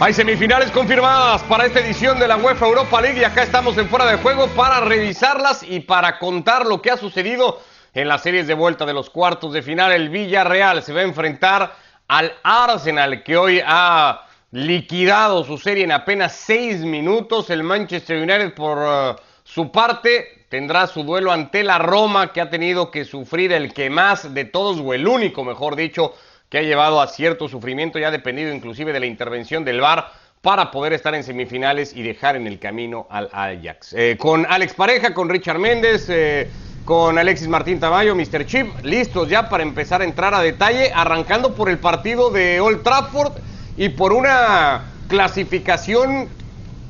Hay semifinales confirmadas para esta edición de la UEFA Europa League y acá estamos en fuera de juego para revisarlas y para contar lo que ha sucedido en las series de vuelta de los cuartos de final. El Villarreal se va a enfrentar al Arsenal que hoy ha liquidado su serie en apenas seis minutos. El Manchester United por uh, su parte tendrá su duelo ante la Roma que ha tenido que sufrir el que más de todos o el único, mejor dicho, que ha llevado a cierto sufrimiento y ha dependido inclusive de la intervención del VAR para poder estar en semifinales y dejar en el camino al Ajax. Eh, con Alex Pareja, con Richard Méndez, eh, con Alexis Martín Tamayo, Mr. Chip, listos ya para empezar a entrar a detalle, arrancando por el partido de Old Trafford y por una clasificación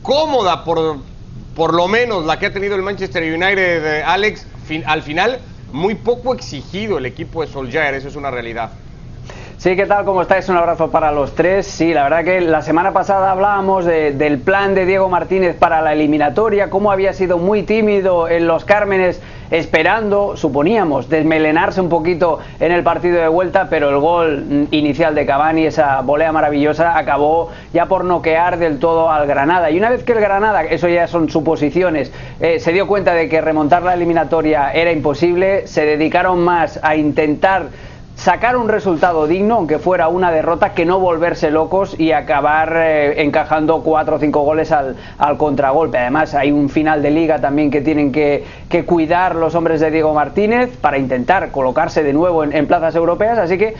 cómoda, por, por lo menos la que ha tenido el Manchester United, eh, Alex, al final muy poco exigido el equipo de Solskjaer, eso es una realidad. Sí, ¿qué tal? ¿Cómo estáis? Un abrazo para los tres. Sí, la verdad que la semana pasada hablábamos del plan de Diego Martínez para la eliminatoria, cómo había sido muy tímido en los Cármenes, esperando, suponíamos, desmelenarse un poquito en el partido de vuelta, pero el gol inicial de Cavani, esa volea maravillosa, acabó ya por noquear del todo al Granada. Y una vez que el Granada, eso ya son suposiciones, eh, se dio cuenta de que remontar la eliminatoria era imposible, se dedicaron más a intentar sacar un resultado digno, aunque fuera una derrota, que no volverse locos y acabar eh, encajando cuatro o cinco goles al, al, contragolpe. Además, hay un final de liga también que tienen que, que cuidar los hombres de Diego Martínez para intentar colocarse de nuevo en, en plazas europeas, así que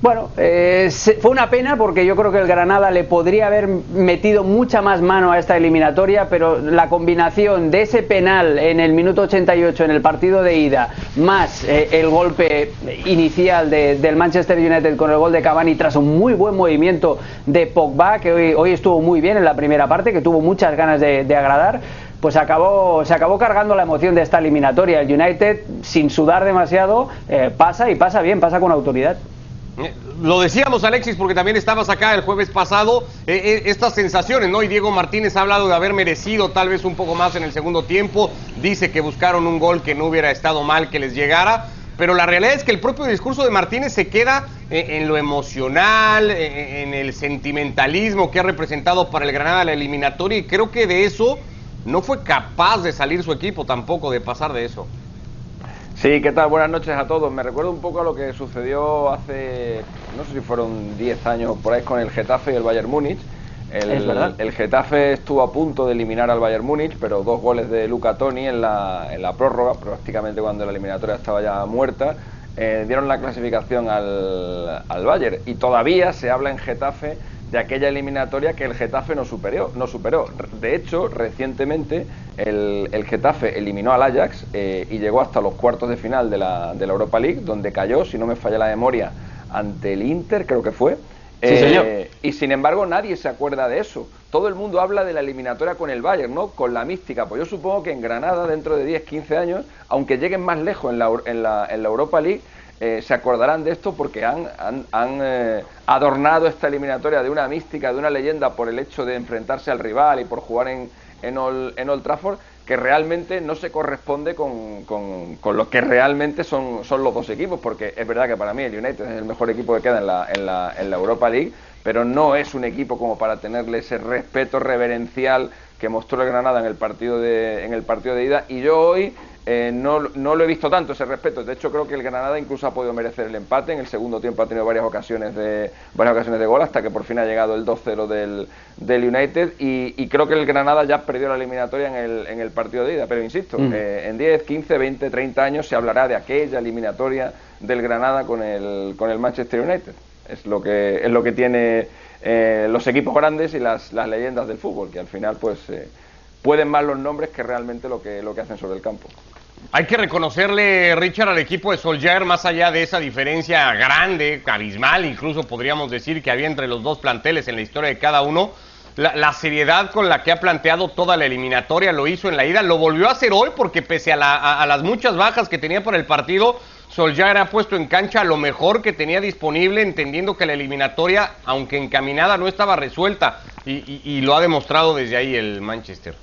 bueno, eh, fue una pena porque yo creo que el Granada le podría haber metido mucha más mano a esta eliminatoria, pero la combinación de ese penal en el minuto 88 en el partido de ida, más eh, el golpe inicial del Manchester United con el gol de Cavani tras un muy buen movimiento de Pogba, que hoy, hoy estuvo muy bien en la primera parte, que tuvo muchas ganas de, agradar, pues acabó, se acabó cargando la emoción de esta eliminatoria. El United, sin sudar demasiado, eh, pasa y pasa bien, pasa con autoridad. Lo decíamos, Alexis, porque también estabas acá el jueves pasado, eh, eh, estas sensaciones, ¿no? Y Diego Martínez ha hablado de haber merecido tal vez un poco más en el segundo tiempo, dice que buscaron un gol que no hubiera estado mal que les llegara, pero la realidad es que el propio discurso de Martínez se queda eh, en, lo emocional, en el sentimentalismo que ha representado para el Granada la eliminatoria, y creo que de eso no fue capaz de salir su equipo tampoco, de pasar de eso. Sí, ¿qué tal? Buenas noches a todos. Me recuerdo un poco a lo que sucedió hace, no sé si fueron 10 años por ahí con el Getafe y el Bayern Múnich. El, el, Getafe estuvo a punto de eliminar al Bayern Múnich, pero dos goles de Luca Toni en la, en la prórroga, prácticamente cuando la eliminatoria estaba ya muerta, eh, dieron la clasificación al, al Bayern. Y todavía se habla en Getafe de aquella eliminatoria que el Getafe no superó. No superó. De hecho, recientemente el, el Getafe eliminó al Ajax eh, y llegó hasta los cuartos de final de la, de la, Europa League, donde cayó, si no me falla la memoria, ante el Inter, creo que fue. Eh, y sin embargo, nadie se acuerda de eso. Todo el mundo habla de la eliminatoria con el Bayern, ¿no? Con la mística. Pues yo supongo que en Granada, dentro de 10, 15 años, aunque lleguen más lejos en la, en la, en la Europa League, eh, se acordarán de esto porque han, han, eh, adornado esta eliminatoria de una mística, de una leyenda por el hecho de enfrentarse al rival y por jugar en, en, Old, Trafford, que realmente no se corresponde con, con, lo que realmente son, son los dos equipos, porque es verdad que para mí el United es el mejor equipo que queda en la, en la, en la Europa League, pero no es un equipo como para tenerle ese respeto reverencial que mostró el Granada en el partido de, en el partido de ida. Y yo hoy eh, no, no, lo he visto tanto ese respeto. De hecho, creo que el Granada incluso ha podido merecer el empate. En el segundo tiempo ha tenido varias ocasiones de, varias ocasiones de gol hasta que por fin ha llegado el 2-0 del, del, United. Y, creo que el Granada ya perdió la eliminatoria en el, en el partido de ida. Pero insisto, mm. eh, en 10, 15, 20, 30 años se hablará de aquella eliminatoria del Granada con el, con el Manchester United. Es lo que, es lo que tiene eh, los equipos grandes y las, las, leyendas del fútbol, que al final pues pueden más los nombres que realmente lo que, lo que hacen sobre el campo. Hay que reconocerle, Richard, al equipo de Solskjaer, más allá de esa diferencia grande, abismal, incluso podríamos decir que había entre los dos planteles en la historia de cada uno, la, seriedad con la que ha planteado toda la eliminatoria, lo hizo en la ida, lo volvió a hacer hoy porque pese a, las muchas bajas que tenía por el partido, Solskjaer ha puesto en cancha lo mejor que tenía disponible, entendiendo que la eliminatoria, aunque encaminada, no estaba resuelta y lo ha demostrado desde ahí el Manchester.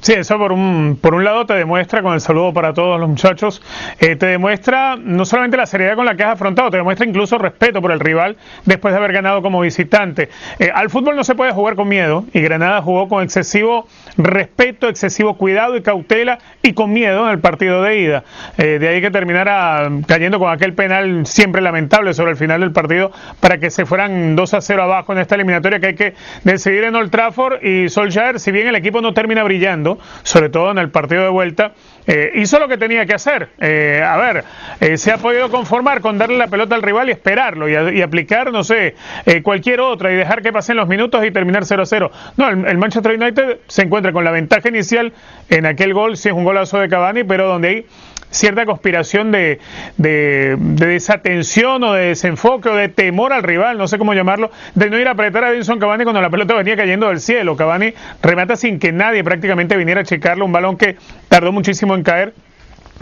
Sí, eso por un, por un lado te demuestra, con el saludo para todos los muchachos, eh, te demuestra no solamente la seriedad con la que has afrontado, te demuestra incluso respeto por el rival después de haber ganado como visitante. Eh, al fútbol no se puede jugar con miedo y Granada jugó con excesivo respeto, excesivo cuidado y cautela y con miedo en el partido de ida. Eh, de ahí que terminara cayendo con aquel penal siempre lamentable sobre el final del partido para que se fueran 2 a 0 abajo en esta eliminatoria que hay que decidir en Old Trafford y Solskjaer, si bien el equipo no termina brillando, sobre todo en el partido de vuelta, eh, hizo lo que tenía que hacer. Eh, a ver, eh, se ha podido conformar con darle la pelota al rival y esperarlo y, aplicar, no sé, cualquier otra y dejar que pasen los minutos y terminar 0-0. No, el, Manchester United se encuentra con la ventaja inicial en aquel gol, si es un golazo de Cavani, pero donde hay cierta conspiración de, de, desatención o de desenfoque o de temor al rival, no sé cómo llamarlo, de no ir a apretar a Edinson Cavani cuando la pelota venía cayendo del cielo. Cavani remata sin que nadie prácticamente viniera a checarlo, un balón que tardó muchísimo en caer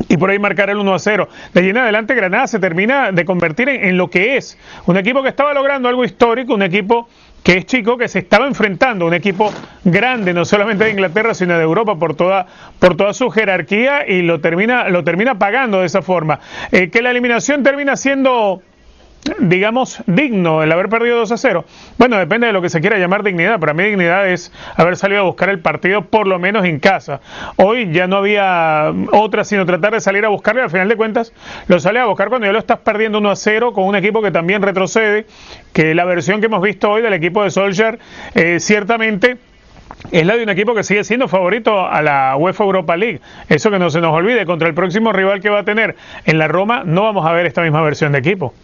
y por ahí marcar el 1 a 0. De allí en adelante Granada se termina de convertir en, lo que es, un equipo que estaba logrando algo histórico, un equipo que es chico, que se estaba enfrentando a un equipo grande, no solamente de Inglaterra, sino de Europa, por toda, por toda su jerarquía, y lo termina, lo termina pagando de esa forma. Eh, que la eliminación termina siendo digamos, digno el haber perdido 2 a 0? Bueno, depende de lo que se quiera llamar dignidad. Para mí dignidad es haber salido a buscar el partido por lo menos en casa. Hoy ya no había otra sino tratar de salir a buscarlo y al final de cuentas lo sale a buscar cuando ya lo estás perdiendo 1 a 0 con un equipo que también retrocede, que la versión que hemos visto hoy del equipo de Solskjaer eh, ciertamente es la de un equipo que sigue siendo favorito a la UEFA Europa League. Eso que no se nos olvide, contra el próximo rival que va a tener en la Roma no vamos a ver esta misma versión de equipo.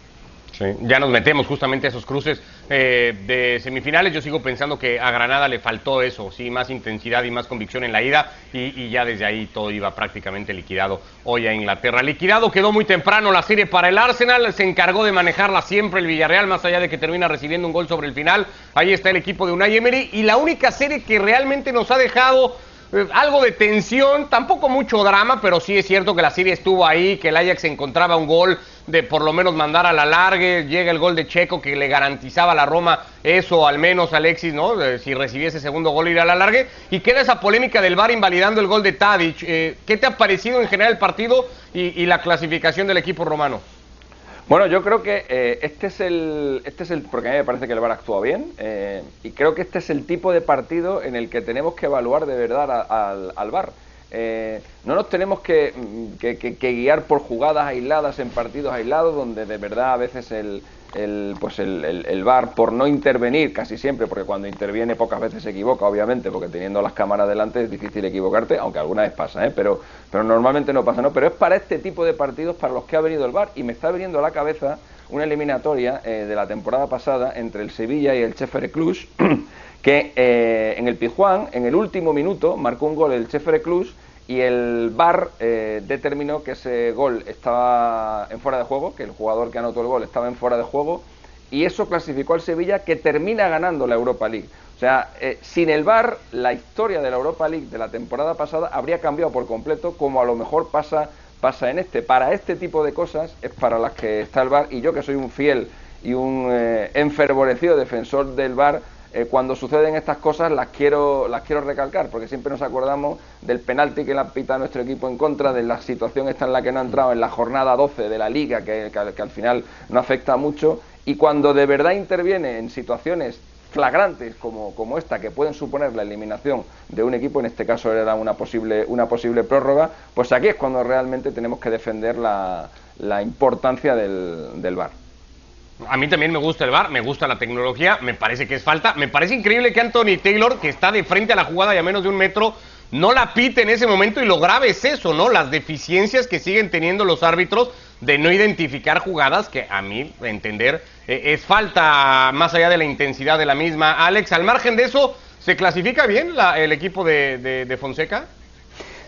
Sí, ya nos metemos justamente a esos cruces eh, de semifinales. Yo sigo pensando que a Granada le faltó eso, sí, más intensidad y más convicción en la ida y, ya desde ahí todo iba prácticamente liquidado hoy a Inglaterra. Liquidado quedó muy temprano la serie para el Arsenal, se encargó de manejarla siempre el Villarreal, más allá de que termina recibiendo un gol sobre el final. Ahí está el equipo de Unai Emery y la única serie que realmente nos ha dejado algo de tensión, tampoco mucho drama, pero sí es cierto que la serie estuvo ahí, que el Ajax encontraba un gol de por lo menos mandar a la largue, llega el gol de Checo que le garantizaba a la Roma eso, al menos Alexis, ¿no? si recibiese segundo gol ir a la largue, y queda esa polémica del VAR invalidando el gol de Tadic. Eh, ¿Qué te ha parecido en general el partido y la clasificación del equipo romano? Bueno, yo creo que eh, este es el, este es el, porque a mí me parece que el VAR actúa bien eh, y creo que este es el tipo de partido en el que tenemos que evaluar de verdad al, al VAR. Eh, no nos tenemos que, que, guiar por jugadas aisladas en partidos aislados donde de verdad a veces el, el, pues el, el, VAR por no intervenir casi siempre, porque cuando interviene pocas veces se equivoca, obviamente, porque teniendo las cámaras delante es difícil equivocarte, aunque alguna vez pasa, ¿eh? pero, pero normalmente no pasa, ¿no? Pero es para este tipo de partidos para los que ha venido el VAR y me está viniendo a la cabeza una eliminatoria eh, de la temporada pasada entre el Sevilla y el Chefere Cluj, que eh, en el Pijuán, en el último minuto, marcó un gol el Chefere Cluj y el VAR eh, determinó que ese gol estaba en fuera de juego, que el jugador que anotó el gol estaba en fuera de juego y eso clasificó al Sevilla que termina ganando la Europa League. O sea, eh, sin el VAR la historia de la Europa League de la temporada pasada habría cambiado por completo como a lo mejor pasa pasa en este. Para este tipo de cosas es para las que está el VAR y yo que soy un fiel y un eh, enfervorecido defensor del VAR eh, cuando suceden estas cosas las quiero, las quiero recalcar, porque siempre nos acordamos del penalti que le ha pitado nuestro equipo en contra, de la situación esta en la que no ha entrado en la jornada 12 de la liga, que, al final no afecta mucho, y cuando de verdad interviene en situaciones flagrantes como, como, esta, que pueden suponer la eliminación de un equipo, en este caso era una posible, una posible prórroga, pues aquí es cuando realmente tenemos que defender la, la importancia del, del VAR. A mí también me gusta el bar, me gusta la tecnología, me parece que es falta. Me parece increíble que Anthony Taylor, que está de frente a la jugada y a menos de un metro, no la pite en ese momento. Y lo grave es eso, ¿no? Las deficiencias que siguen teniendo los árbitros de no identificar jugadas, que a mí, entender, eh, es falta más allá de la intensidad de la misma. Alex, al margen de eso, ¿se clasifica bien el equipo de Fonseca?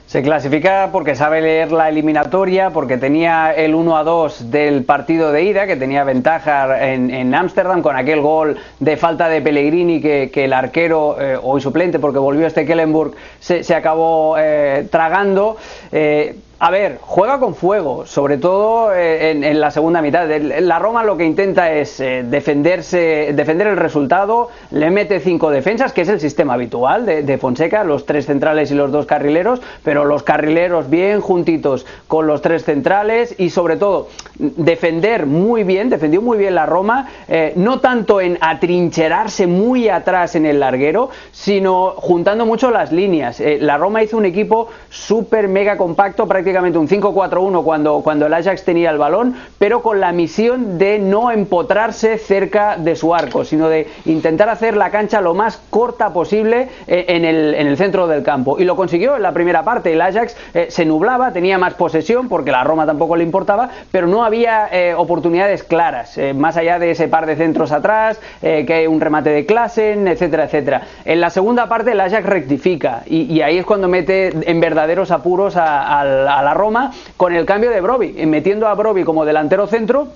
Se clasifica porque sabe leer la eliminatoria, porque tenía el 1 a 2 del partido de ida, que tenía ventaja en Ámsterdam con aquel gol de falta de Pellegrini que, el arquero, eh, hoy suplente porque volvió este Kellenburg, se, acabó eh, tragando. Eh, A ver, juega con fuego, sobre todo eh, en, la segunda mitad. La Roma lo que intenta es eh, defenderse, defender el resultado, le mete cinco defensas, que es el sistema habitual de, Fonseca, los tres centrales y los dos carrileros, pero los carrileros bien juntitos con los tres centrales y sobre todo defender muy bien, defendió muy bien la Roma, eh, no tanto en atrincherarse muy atrás en el larguero, sino juntando mucho las líneas. la Roma hizo un equipo súper mega compacto, prácticamente un 5-4-1 cuando, cuando el Ajax tenía el balón, pero con la misión de no empotrarse cerca de su arco, sino de intentar hacer la cancha lo más corta posible eh, en el, en el centro del campo. Y lo consiguió en la primera parte. El Ajax eh, se nublaba, tenía más posesión, porque la Roma tampoco le importaba, pero no había eh, oportunidades claras, más allá de ese par de centros atrás, que hay un remate de Klassen, etcétera, etcétera. En la segunda parte el Ajax rectifica y, ahí es cuando mete en verdaderos apuros al a la Roma con el cambio de Broby, metiendo a Broby como delantero centro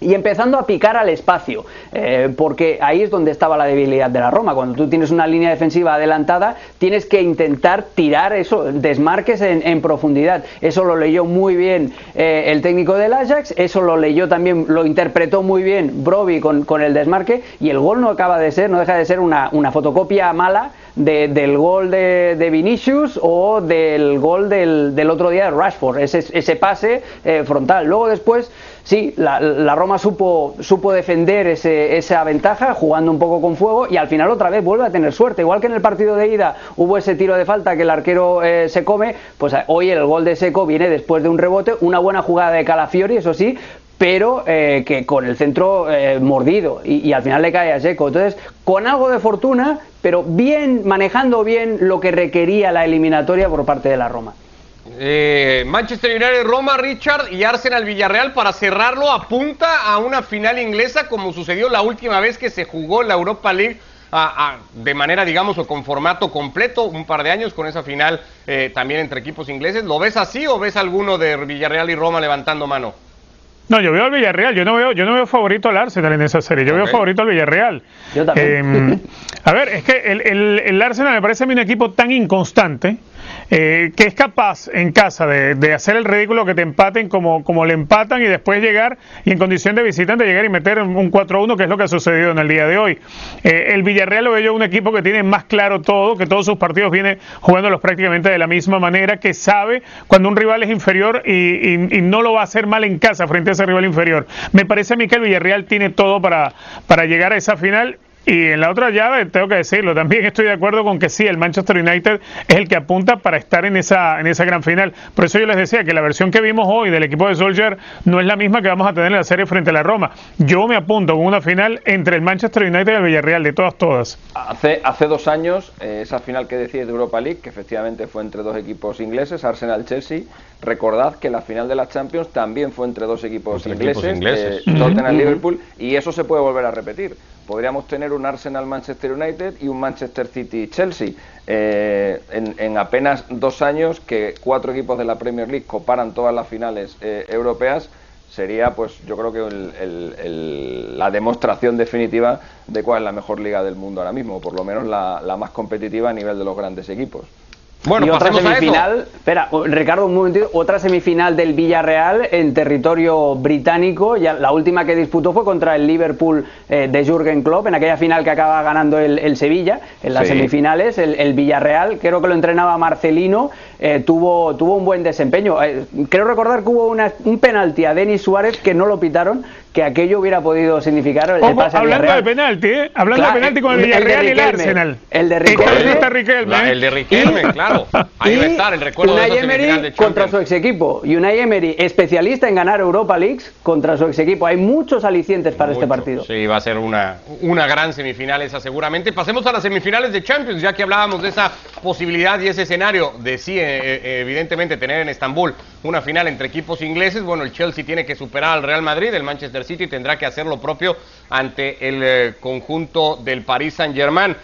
y empezando a picar al espacio, eh, porque ahí es donde estaba la debilidad de la Roma. Cuando tú tienes una línea defensiva adelantada, tienes que intentar tirar eso, desmarques en, profundidad. Eso lo leyó muy bien eh, el técnico del Ajax, eso lo leyó también, lo interpretó muy bien Broby con, con, el desmarque, y el gol no acaba de ser, no deja de ser una, una fotocopia mala del gol de, Vinicius o del gol del, otro día de Rashford, ese, ese pase eh, frontal. Luego después, sí, la, Roma supo, supo defender ese, esa ventaja jugando un poco con fuego y al final otra vez vuelve a tener suerte. Igual que en el partido de ida hubo ese tiro de falta que el arquero eh, se come, pues hoy el gol de Seco viene después de un rebote, una buena jugada de Calafiori, eso sí, pero eh, que con el centro mordido y, y, al final le cae a Seco. Entonces, con algo de fortuna, pero bien, manejando bien lo que requería la eliminatoria por parte de la Roma. Eh, Manchester United, Roma, Richard y Arsenal Villarreal para cerrarlo apunta a una final inglesa como sucedió la última vez que se jugó la Europa League de manera, digamos, o con formato completo, un par de años con esa final eh, también entre equipos ingleses. ¿Lo ves así o ves alguno de Villarreal y Roma levantando mano? No, yo veo al Villarreal, yo no veo, yo no veo favorito al Arsenal en esa serie, yo veo favorito al Villarreal. Yo también. Eh, a ver, es que el, el, el, Arsenal me parece a mí un equipo tan inconstante eh, que es capaz en casa de, hacer el ridículo que te empaten como, como le empatan y después llegar y en condición de visitante llegar y meter un 4-1, que es lo que ha sucedido en el día de hoy. Eh, el Villarreal lo veo un equipo que tiene más claro todo, que todos sus partidos viene jugándolos prácticamente de la misma manera, que sabe cuando un rival es inferior y, y, no lo va a hacer mal en casa frente a ese rival inferior. Me parece a mí que el Villarreal tiene todo para, para llegar a esa final y en la otra llave, tengo que decirlo, también estoy de acuerdo con que sí, el Manchester United es el que apunta para estar en esa, en esa gran final. Por eso yo les decía que la versión que vimos hoy del equipo de Solskjaer no es la misma que vamos a tener en la serie frente a la Roma. Yo me apunto con una final entre el Manchester United y el Villarreal, de todas, todas. Hace, hace dos años, eh, esa final que decís de Europa League, que efectivamente fue entre dos equipos ingleses, Arsenal-Chelsea, recordad que la final de la Champions también fue entre dos equipos ingleses, eh, Tottenham-Liverpool, y eso se puede volver a repetir podríamos tener un Arsenal Manchester United y un Manchester City Chelsea. Eh, en, apenas dos años que cuatro equipos de la Premier League coparan todas las finales eh, europeas sería pues yo creo que la demostración definitiva de cuál es la mejor liga del mundo ahora mismo, o por lo menos la más competitiva a nivel de los grandes equipos. Bueno, y otra semifinal, espera, Ricardo, un momentito, otra semifinal del Villarreal en territorio británico, ya la última que disputó fue contra el Liverpool eh, de Jürgen Klopp, en aquella final que acaba ganando el, Sevilla, en las semifinales, el, Villarreal, creo que lo entrenaba Marcelino, eh, tuvo, tuvo un buen desempeño. Eh, creo recordar que hubo una, un penalti a Denis Suárez que no lo pitaron, que aquello hubiera podido significar el pase Hablando de penalti, ¿eh? Hablando de penalti con el Villarreal y el Arsenal. El de Riquelme. El de Riquelme, claro. Ahí va a estar el recuerdo de Emery contra su ex equipo. Y Unai Emery, especialista en ganar Europa Leagues contra su ex equipo. Hay muchos alicientes para este partido. Sí, va a ser una, una gran semifinal esa seguramente. Pasemos a las semifinales de Champions, ya que hablábamos de esa posibilidad y ese escenario de sí, eh, eh, evidentemente, tener en Estambul una final entre equipos ingleses. Bueno, el Chelsea tiene que superar al Real Madrid, el Manchester City tendrá que hacer lo propio ante el eh, conjunto del Paris Saint-Germain.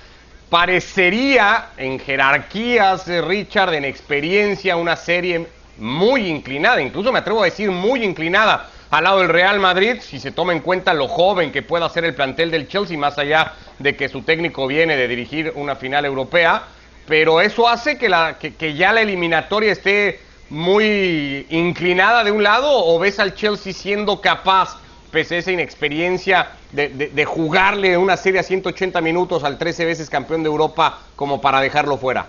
Parecería en jerarquías, Richard, en experiencia, una serie muy inclinada, incluso me atrevo a decir muy inclinada al lado del Real Madrid, si se toma en cuenta lo joven que pueda ser el plantel del Chelsea, más allá de que su técnico viene de dirigir una final europea, pero eso hace que, la, que ya la eliminatoria esté muy inclinada de un lado o ves al Chelsea siendo capaz, pese a esa inexperiencia, de, jugarle una serie a 180 minutos al 13 veces campeón de Europa como para dejarlo fuera?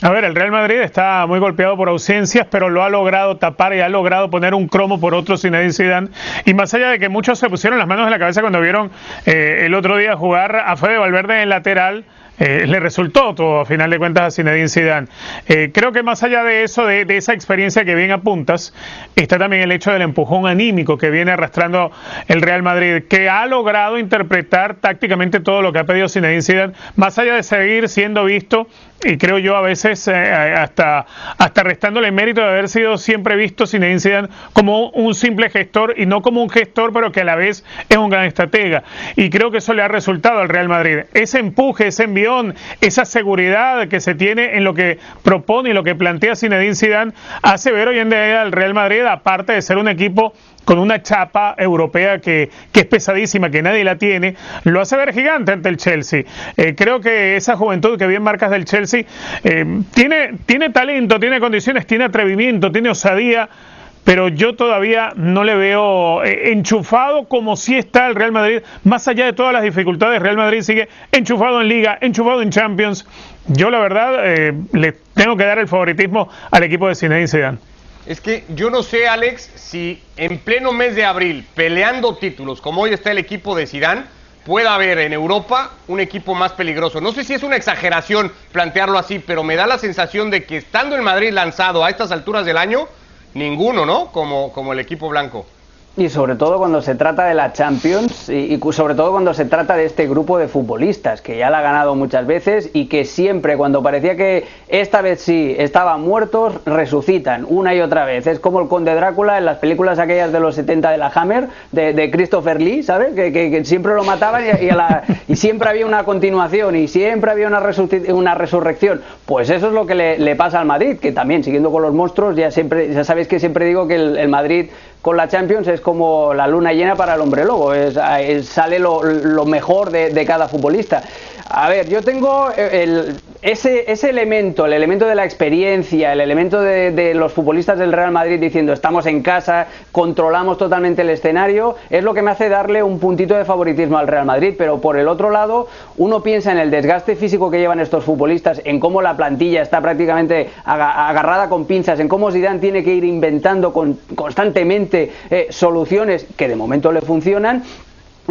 A ver, el Real Madrid está muy golpeado por ausencias, pero lo ha logrado tapar y ha logrado poner un cromo por otro Zinedine Zidane. Y más allá de que muchos se pusieron las manos en la cabeza cuando vieron eh, el otro día jugar a Fede Valverde en lateral, eh, le resultó todo, a final de cuentas, a Zinedine Zidane. Eh, creo que más allá de eso, de, esa experiencia que bien apuntas, está también el hecho del empujón anímico que viene arrastrando el Real Madrid, que ha logrado interpretar tácticamente todo lo que ha pedido Zinedine Zidane, más allá de seguir siendo visto y creo yo a veces eh, hasta, hasta restándole mérito de haber sido siempre visto sin Zidane como un simple gestor y no como un gestor pero que a la vez es un gran estratega y creo que eso le ha resultado al Real Madrid ese empuje, ese esa seguridad que se tiene en lo que propone y lo que plantea Zinedine Zidane hace ver hoy en día al Real Madrid aparte de ser un equipo con una chapa europea que, es pesadísima, que nadie la tiene, lo hace ver gigante ante el Chelsea. Eh, creo que esa juventud que bien marcas del Chelsea eh, tiene, tiene talento, tiene condiciones, tiene atrevimiento, tiene osadía pero yo todavía no le veo eh, enchufado como si está el Real Madrid, más allá de todas las dificultades, Real Madrid sigue enchufado en Liga, enchufado en Champions. Yo la verdad le tengo que dar el favoritismo al equipo de Zinedine Zidane. Es que yo no sé, Alex, si en pleno mes de abril, peleando títulos, como hoy está el equipo de Sidán, pueda haber en Europa un equipo más peligroso. No sé si es una exageración plantearlo así, pero me da la sensación de que estando en Madrid lanzado a estas alturas del año, ninguno, ¿no? Como, como el equipo blanco. Y sobre todo cuando se trata de la Champions y, sobre todo cuando se trata de este grupo de futbolistas que ya la ha ganado muchas veces y que siempre cuando parecía que esta vez sí estaban muertos resucitan una y otra vez. Es como el Conde Drácula en las películas aquellas de los 70 de la Hammer de, Christopher Lee, ¿sabes? Que, siempre lo mataban y, siempre había una continuación y siempre había una, una resurrección. Pues eso es lo que le, pasa al Madrid, que también siguiendo con los monstruos ya siempre ya sabéis que siempre digo que el Madrid con la Champions es como la luna llena para el hombre lobo, es, sale lo, mejor de, cada futbolista. A ver, yo tengo el, ese, ese, elemento, el elemento de la experiencia, el elemento de, los futbolistas del Real Madrid diciendo estamos en casa, controlamos totalmente el escenario, es lo que me hace darle un puntito de favoritismo al Real Madrid. Pero por el otro lado, uno piensa en el desgaste físico que llevan estos futbolistas, en cómo la plantilla está prácticamente agarrada con pinzas, en cómo Zidane tiene que ir inventando constantemente eh, soluciones que de momento le funcionan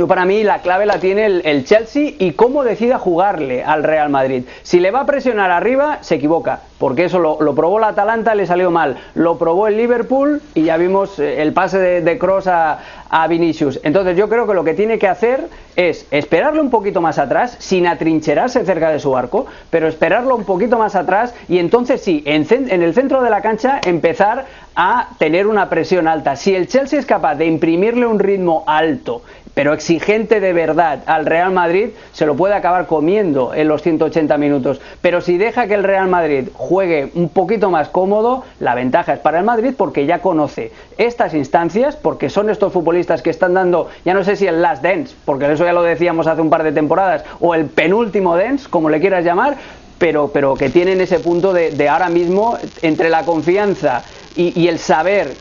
para mí la clave la tiene el, Chelsea y cómo decida jugarle al Real Madrid. Si le va a presionar arriba, se equivoca, porque eso lo, probó la Atalanta, le salió mal. Lo probó el Liverpool y ya vimos eh, el pase de, Cross a, Vinicius. Entonces yo creo que lo que tiene que hacer es esperarle un poquito más atrás, sin atrincherarse cerca de su arco, pero esperarlo un poquito más atrás y entonces sí, en el centro de la cancha empezar a tener una presión alta. Si el Chelsea es capaz de imprimirle un ritmo alto pero exigente de verdad al Real Madrid, se lo puede acabar comiendo en los 180 minutos. Pero si deja que el Real Madrid juegue un poquito más cómodo, la ventaja es para el Madrid porque ya conoce estas instancias, porque son estos futbolistas que están dando, ya no sé si el last dance, porque eso ya lo decíamos hace un par de temporadas, o el penúltimo dance, como le quieras llamar, pero, pero que tienen ese punto de, ahora mismo entre la confianza y, el saber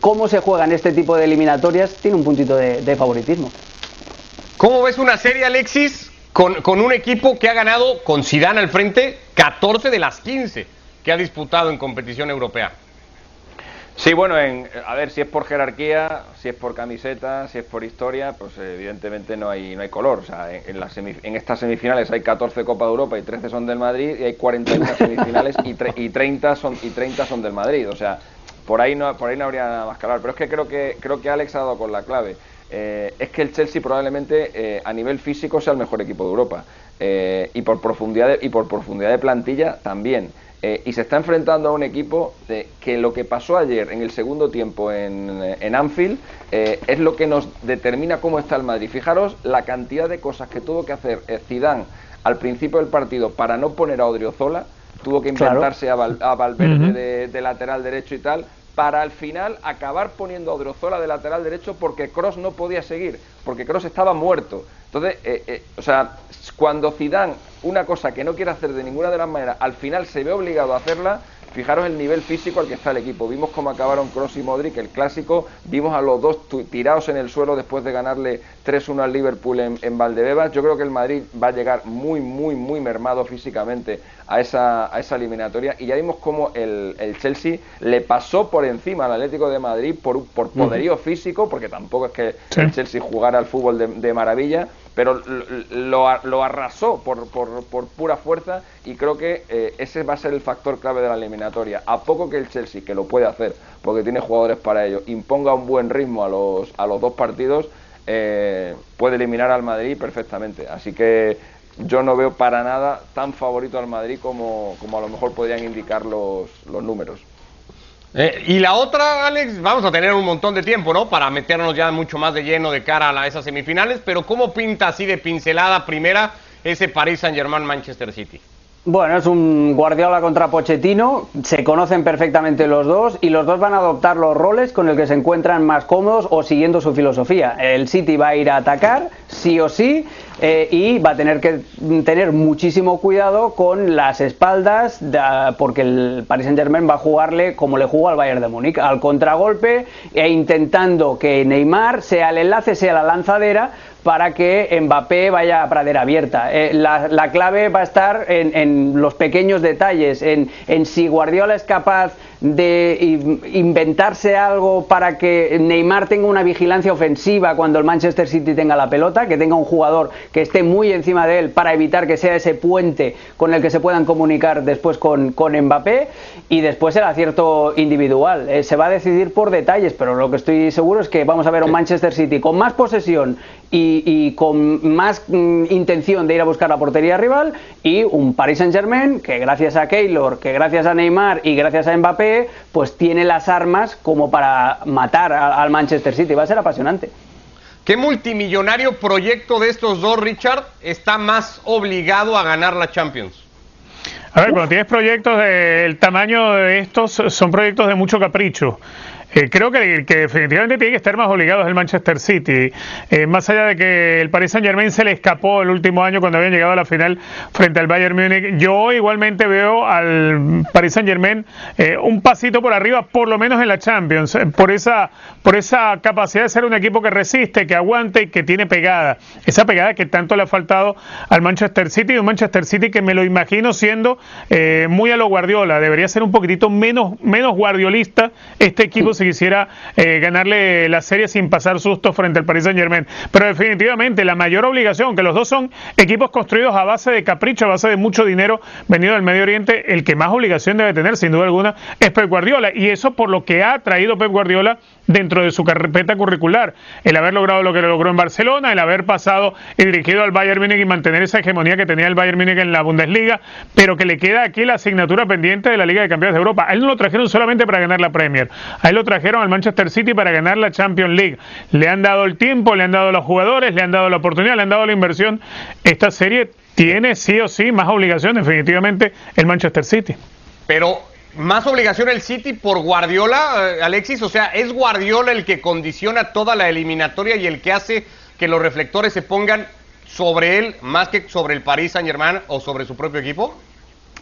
cómo se juegan este tipo de eliminatorias, tiene un puntito de, favoritismo. ¿Cómo ves una serie, Alexis, con, con, un equipo que ha ganado, con Zidane al frente, 14 de las 15 que ha disputado en competición europea? Sí, bueno, en, a ver, si es por jerarquía, si es por camiseta, si es por historia, pues evidentemente no hay no hay color. O sea, en, en estas semifinales hay 14 Copa de Europa y 13 son del Madrid y hay 41 semifinales y, y, 30 son, y 30 son del Madrid. O sea, por ahí no, por ahí no habría nada más que hablar. Pero es que creo que, creo que Alex ha dado con la clave. Eh, es que el Chelsea probablemente eh, a nivel físico sea el mejor equipo de Europa. Eh, y, por profundidad y por profundidad de plantilla también. Eh, y se está enfrentando a un equipo de, que lo que pasó ayer en el segundo tiempo en, en Anfield eh, es lo que nos determina cómo está el Madrid. Fijaros la cantidad de cosas que tuvo que hacer Zidane al principio del partido para no poner a Odriozola, tuvo que inventarse a, Valverde de, lateral derecho y tal, para al final acabar poniendo a Odriozola de lateral derecho porque Cross no podía seguir, porque Cross estaba muerto. Entonces, o sea, cuando Zidane, una cosa que no quiere hacer de ninguna de las maneras, al final se ve obligado a hacerla, fijaros el nivel físico al que está el equipo. Vimos cómo acabaron Cross y Modric, el clásico, vimos a los dos tirados en el suelo después de ganarle 3-1 al Liverpool en, en Valdebebas. Yo creo que el Madrid va a llegar muy, muy, muy mermado físicamente a esa, a esa eliminatoria. Y ya vimos cómo el, el Chelsea le pasó por encima al Atlético de Madrid por, por poderío físico, porque tampoco es que el Chelsea jugara al fútbol de, maravilla, pero lo, lo arrasó por, por, pura fuerza y creo que eh, ese va a ser el factor clave de la eliminatoria. A poco que el Chelsea, que lo puede hacer, porque tiene jugadores para ello, imponga un buen ritmo a los, a los dos partidos, eh, puede eliminar al Madrid perfectamente. Así que yo no veo para nada tan favorito al Madrid como, como a lo mejor podrían indicar los, los números. Eh, y la otra, Alex, vamos a tener un montón de tiempo, ¿no? Para meternos ya mucho más de lleno de cara a esas semifinales, pero ¿cómo pinta así de pincelada primera ese Paris Saint-Germain-Manchester City? Bueno, es un Guardiola contra Pochettino, se conocen perfectamente los dos y los dos van a adoptar los roles con el que se encuentran más cómodos o siguiendo su filosofía. El City va a ir a atacar, sí o sí, eh, y va a tener que tener muchísimo cuidado con las espaldas, porque el Paris Saint Germain va a jugarle como le jugó al Bayern de Múnich, al contragolpe e intentando que Neymar sea el enlace, sea la lanzadera para que Mbappé vaya a pradera abierta. Eh, la, clave va a estar en, los pequeños detalles, en, en si Guardiola es capaz de inventarse algo para que Neymar tenga una vigilancia ofensiva cuando el Manchester City tenga la pelota, que tenga un jugador que esté muy encima de él para evitar que sea ese puente con el que se puedan comunicar después con, con Mbappé y después el acierto individual. Eh, se va a decidir por detalles, pero lo que estoy seguro es que vamos a ver un Manchester City con más posesión y, con más mm, intención de ir a buscar la portería rival y un Paris Saint Germain que gracias a Keylor, que gracias a Neymar y gracias a Mbappé pues tiene las armas como para matar al Manchester City. Va a ser apasionante. ¿Qué multimillonario proyecto de estos dos, Richard, está más obligado a ganar la Champions? A ver, cuando tienes proyectos del tamaño de estos, son proyectos de mucho capricho. Eh, creo que, que, definitivamente tiene que estar más obligado es el Manchester City. Eh, más allá de que el Paris Saint Germain se le escapó el último año cuando habían llegado a la final frente al Bayern Múnich, yo igualmente veo al Paris Saint Germain eh, un pasito por arriba, por lo menos en la Champions, por esa, por esa capacidad de ser un equipo que resiste, que aguante y que tiene pegada. Esa pegada que tanto le ha faltado al Manchester City, un Manchester City que me lo imagino siendo muy a lo Guardiola. Debería ser un poquitito menos, menos guardiolista este equipo si quisiera eh, ganarle la serie sin pasar susto frente al Paris Saint Germain. Pero definitivamente la mayor obligación, que los dos son equipos construidos a base de capricho, a base de mucho dinero venido del Medio Oriente, el que más obligación debe tener, sin duda alguna, es Pep Guardiola. Y eso por lo que ha traído Pep Guardiola dentro de su carpeta curricular. El haber logrado lo que logró en Barcelona, el haber pasado y dirigido al Bayern Múnich y mantener esa hegemonía que tenía el Bayern Múnich en la Bundesliga, pero que le queda aquí la asignatura pendiente de la Liga de Campeones de Europa. A él no lo trajeron solamente para ganar la Premier, a él lo trajeron al Manchester City para ganar la Champions League. Le han dado el tiempo, le han dado los jugadores, le han dado la oportunidad, le han dado la inversión. Esta serie tiene sí o sí más obligación definitivamente el Manchester City. Pero más obligación el City por Guardiola, eh, Alexis. O sea, ¿es Guardiola el que condiciona toda la eliminatoria y el que hace que los reflectores se pongan sobre él más que sobre el Paris Saint Germain o sobre su propio equipo?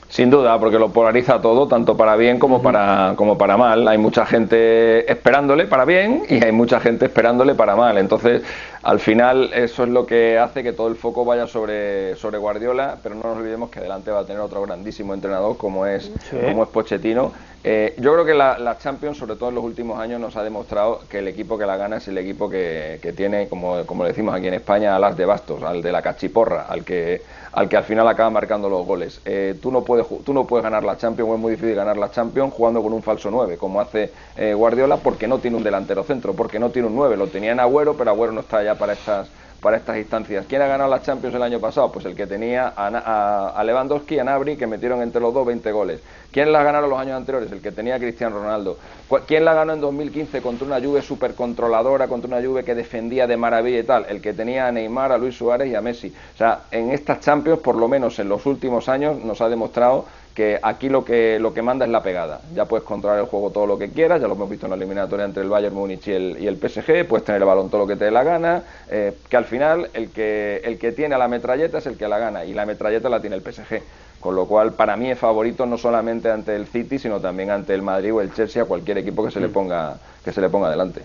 Sin duda, porque lo polariza todo, tanto para bien como para, como para mal. Hay mucha gente esperándole para bien y hay mucha gente esperándole para mal. Entonces, al final, eso es lo que hace que todo el foco vaya sobre, sobre Guardiola, pero no nos olvidemos que delante va a tener otro grandísimo entrenador como es, como es Pochettino. Eh, yo creo que la, Champions, sobre todo en los últimos años, nos ha demostrado que el equipo que la gana es el equipo que, que tiene, como, como decimos aquí en España, alas de bastos, al de la cachiporra, al que al que al final acaba marcando los goles. Eh, tú, no puedes, tú no puedes ganar la Champions, o es muy difícil ganar la Champions jugando con un falso 9, como hace eh, Guardiola, porque no tiene un delantero centro, porque no tiene un 9. Lo tenía en Agüero, pero Agüero no está para estas para estas instancias. ¿Quién ha ganado la Champions el año pasado? Pues el que tenía a, a, Lewandowski y a Nabri, que metieron entre los dos 20 goles. ¿Quién la ganaron los años anteriores? El que tenía a Cristiano Ronaldo. ¿Quién la ganó en 2015 contra una Juve súper controladora, contra una Juve que defendía de maravilla y tal? El que tenía a Neymar, a Luis Suárez y a Messi. O sea, en estas Champions, por lo menos en los últimos años, nos ha demostrado que aquí lo que, lo que manda es la pegada. Ya puedes controlar el juego todo lo que quieras, ya lo hemos visto en la eliminatoria entre el Bayern Múnich y el, y el PSG, puedes tener el balón todo lo que te dé la gana, eh, que al final el que, el que tiene a la metralleta es el que la gana, y la metralleta la tiene el PSG. Con lo cual, para mí es favorito no solamente ante el City, sino también ante el Madrid o el Chelsea, a cualquier equipo que se le mm. ponga, que se le ponga adelante.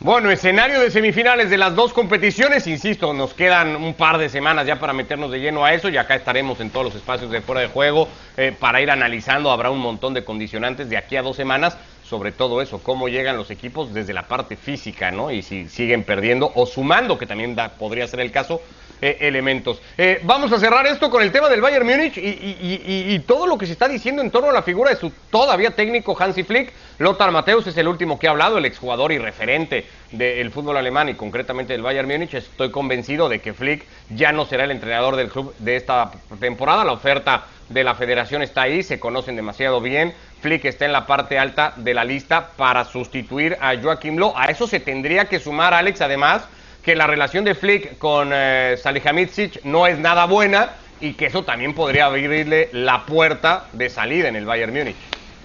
Bueno, escenario de semifinales de las dos competiciones, insisto, nos quedan un par de semanas ya para meternos de lleno a eso y acá estaremos en todos los espacios de fuera de juego eh, para ir analizando, habrá un montón de condicionantes de aquí a dos semanas, sobre todo eso, cómo llegan los equipos desde la parte física, ¿no? Y si siguen perdiendo o sumando, que también podría ser el caso, eh, elementos. Eh, vamos a cerrar esto con el tema del Bayern Múnich y, todo lo que se está diciendo en torno a la figura de su todavía técnico Hansi Flick. Lothar Mateus es el último que ha hablado, el exjugador y referente del fútbol alemán y concretamente del Bayern Múnich. Estoy convencido de que Flick ya no será el entrenador del club de esta temporada. La oferta de la federación está ahí, se conocen demasiado bien. Flick está en la parte alta de la lista para sustituir a Joachim Lowe. A eso se tendría que sumar, Alex, además que la relación de Flick con eh, Salihamidzic no es nada buena y que eso también podría abrirle la puerta de salida en el Bayern Múnich.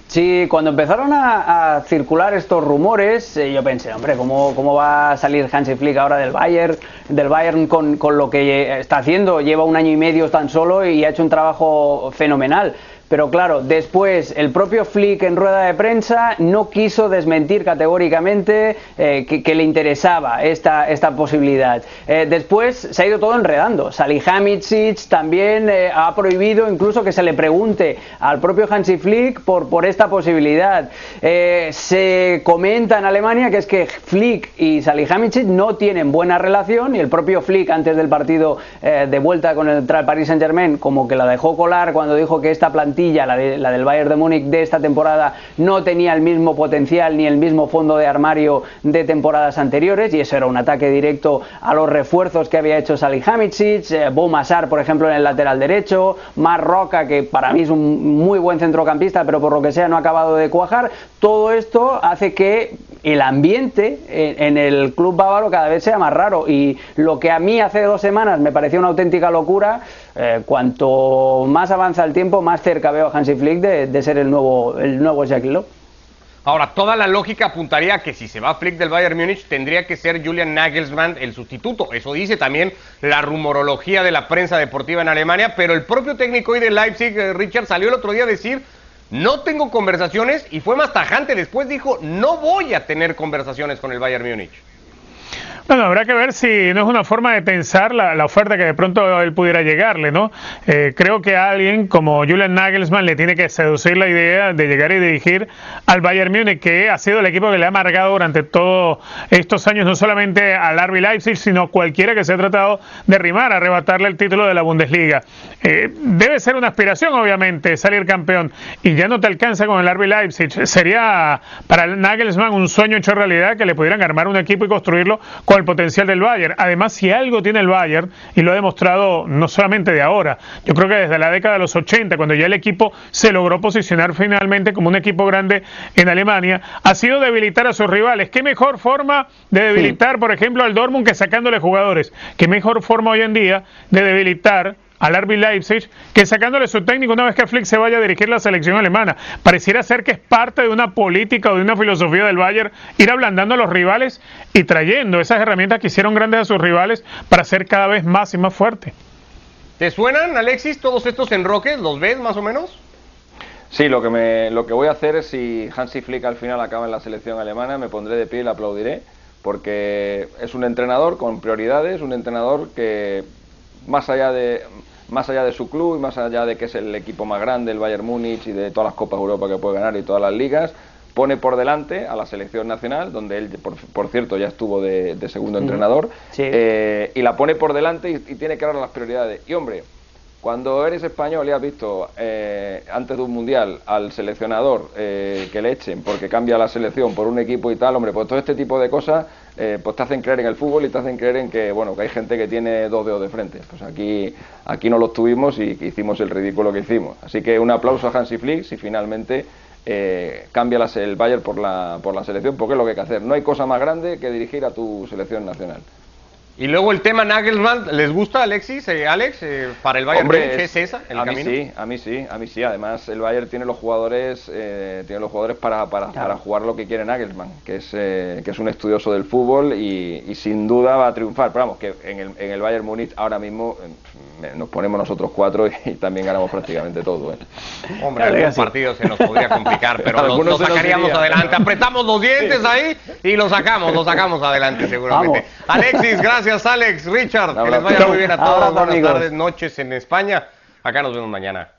Sí, cuando empezaron a, circular estos rumores, eh, yo pensé, hombre, ¿cómo, ¿cómo va a salir Hansi Flick ahora del Bayern, del Bayern con, con lo que está haciendo? Lleva un año y medio tan solo y ha hecho un trabajo fenomenal. Pero claro, después el propio Flick en rueda de prensa no quiso desmentir categóricamente eh, que, le interesaba esta, esta posibilidad. Eh, después se ha ido todo enredando. Salihamidzic también eh, ha prohibido incluso que se le pregunte al propio Hansi Flick por, por esta posibilidad. se comenta en Alemania que es que Flick y Salihamidzic no tienen buena relación y el propio Flick antes del partido de vuelta con el Paris Saint Germain como que la dejó colar cuando dijo que esta plantilla la, del Bayern de Múnich de esta temporada, no tenía el mismo potencial ni el mismo fondo de armario de temporadas anteriores, y eso era un ataque directo a los refuerzos que había hecho Salihamidzic, eh, Bo Massar, por ejemplo, en el lateral derecho, Mar Roca, que para mí es un muy buen centrocampista, pero por lo que sea no ha acabado de cuajar. Todo esto hace que el ambiente en, el club bávaro cada vez sea más raro y lo que a mí hace dos semanas me parecía una auténtica locura, eh, cuanto más avanza el tiempo, más cerca veo a Hansi Flick de, ser el nuevo, el nuevo Ahora, toda la lógica apuntaría a que si se va Flick del Bayern Múnich, tendría que ser Julian Nagelsmann el sustituto. Eso dice también la rumorología de la prensa deportiva en Alemania, pero el propio técnico hoy de Leipzig, eh, Richard, salió el otro día a decir no tengo conversaciones y fue más tajante. Después dijo, no voy a tener conversaciones con el Bayern Múnich. Bueno, habrá que ver si no es una forma de pensar la, oferta que de pronto él pudiera llegarle, ¿no? Eh, creo que a alguien como Julian Nagelsmann le tiene que seducir la idea de llegar y dirigir al Bayern Múnich, que ha sido el equipo que le ha marcado durante todos estos años, no solamente al RB Leipzig, sino cualquiera que se ha tratado de rimar, arrebatarle el título de la Bundesliga. Eh, debe ser una aspiración, obviamente, salir campeón, y ya no te alcanza con el RB Leipzig. Sería para Nagelsmann un sueño hecho realidad que le pudieran armar un equipo y construirlo el potencial del Bayern. Además, si algo tiene el Bayern, y lo ha demostrado no solamente de ahora, yo creo que desde la década de los 80, cuando ya el equipo se logró posicionar finalmente como un equipo grande en Alemania, ha sido debilitar a sus rivales. ¿Qué mejor forma de debilitar, por ejemplo, al Dortmund que sacándole jugadores? ¿Qué mejor forma hoy en día de debilitar al RB Leipzig que sacándole su técnico una vez que Flick se vaya a dirigir la selección alemana. Pareciera ser que es parte de una política o de una filosofía del Bayern ir ablandando a los rivales y trayendo esas herramientas que hicieron grandes a sus rivales para ser cada vez más y más fuerte. ¿Te suenan, Alexis, todos estos enroques? ¿Los ves más o menos? Sí, lo que, me, lo que voy a hacer es si Hansi Flick al final acaba en la selección alemana, me pondré de pie y le aplaudiré, porque es un entrenador con prioridades, un entrenador que más allá de más allá de su club y más allá de que es el equipo más grande, el Bayern Múnich y de todas las Copas de Europa que puede ganar y todas las ligas, pone por delante a la selección nacional, donde él, por, cierto, ya estuvo de, segundo entrenador, eh, y la pone por delante y, y tiene claras las prioridades. Y hombre, cuando eres español y has visto eh, antes de un mundial al seleccionador eh, que le echen porque cambia la selección por un equipo y tal, hombre, pues todo este tipo de cosas eh, pues te hacen creer en el fútbol y te hacen creer en que bueno que hay gente que tiene dos dedos de frente. Pues aquí aquí no los tuvimos y hicimos el ridículo que hicimos. Así que un aplauso a Hansi Flick si finalmente cambia el Bayern por la por la selección porque es lo que hay que hacer. No hay cosa más grande que dirigir a tu selección nacional. Y luego el tema Nagelsmann, ¿les gusta Alexis, eh, Alex, eh, para el Bayern Hombre, Múnich? ¿Es esa el a camino? mí sí, a mí sí, a mí sí. Además, el Bayern tiene los jugadores, eh, tiene los jugadores para, para, para jugar lo que quiere Nagelsmann, que es, eh, que es un estudioso del fútbol y, y sin duda va a triunfar. Pero vamos, que en el, en el Bayern Múnich ahora mismo eh, nos ponemos nosotros cuatro y, también ganamos prácticamente todo. ¿eh? Hombre, algún sí. partido se nos podría complicar, pero lo, nos sacaríamos iría. adelante. Apretamos los dientes ahí y lo sacamos, lo sacamos adelante seguramente. Alexis, gracias Alex, Richard, que les vaya muy bien a todos. Buenas tardes, noches en España. Acá nos vemos mañana.